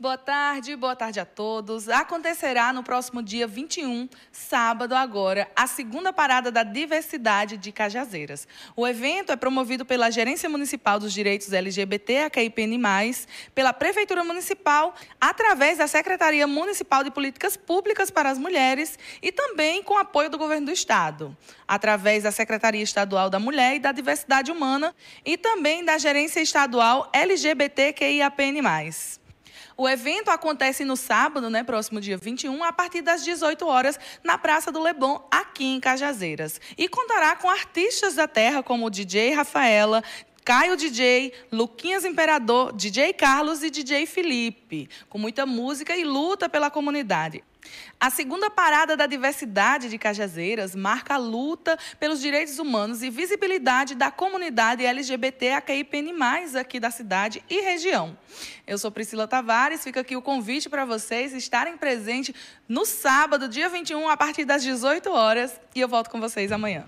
Boa tarde, boa tarde a todos. Acontecerá no próximo dia 21, sábado agora, a segunda parada da diversidade de Cajazeiras. O evento é promovido pela Gerência Municipal dos Direitos LGBT, a KIPN+, pela Prefeitura Municipal, através da Secretaria Municipal de Políticas Públicas para as Mulheres e também com apoio do Governo do Estado, através da Secretaria Estadual da Mulher e da Diversidade Humana e também da Gerência Estadual LGBTQIAPN+. O evento acontece no sábado, né, próximo dia 21, a partir das 18 horas, na Praça do Leblon, aqui em Cajazeiras. E contará com artistas da terra como o DJ Rafaela, Caio DJ, Luquinhas Imperador, DJ Carlos e DJ Felipe, com muita música e luta pela comunidade. A segunda parada da diversidade de Cajazeiras marca a luta pelos direitos humanos e visibilidade da comunidade LGBT AQIPN+, aqui da cidade e região. Eu sou Priscila Tavares, fica aqui o convite para vocês estarem presentes no sábado, dia 21, a partir das 18 horas, e eu volto com vocês amanhã.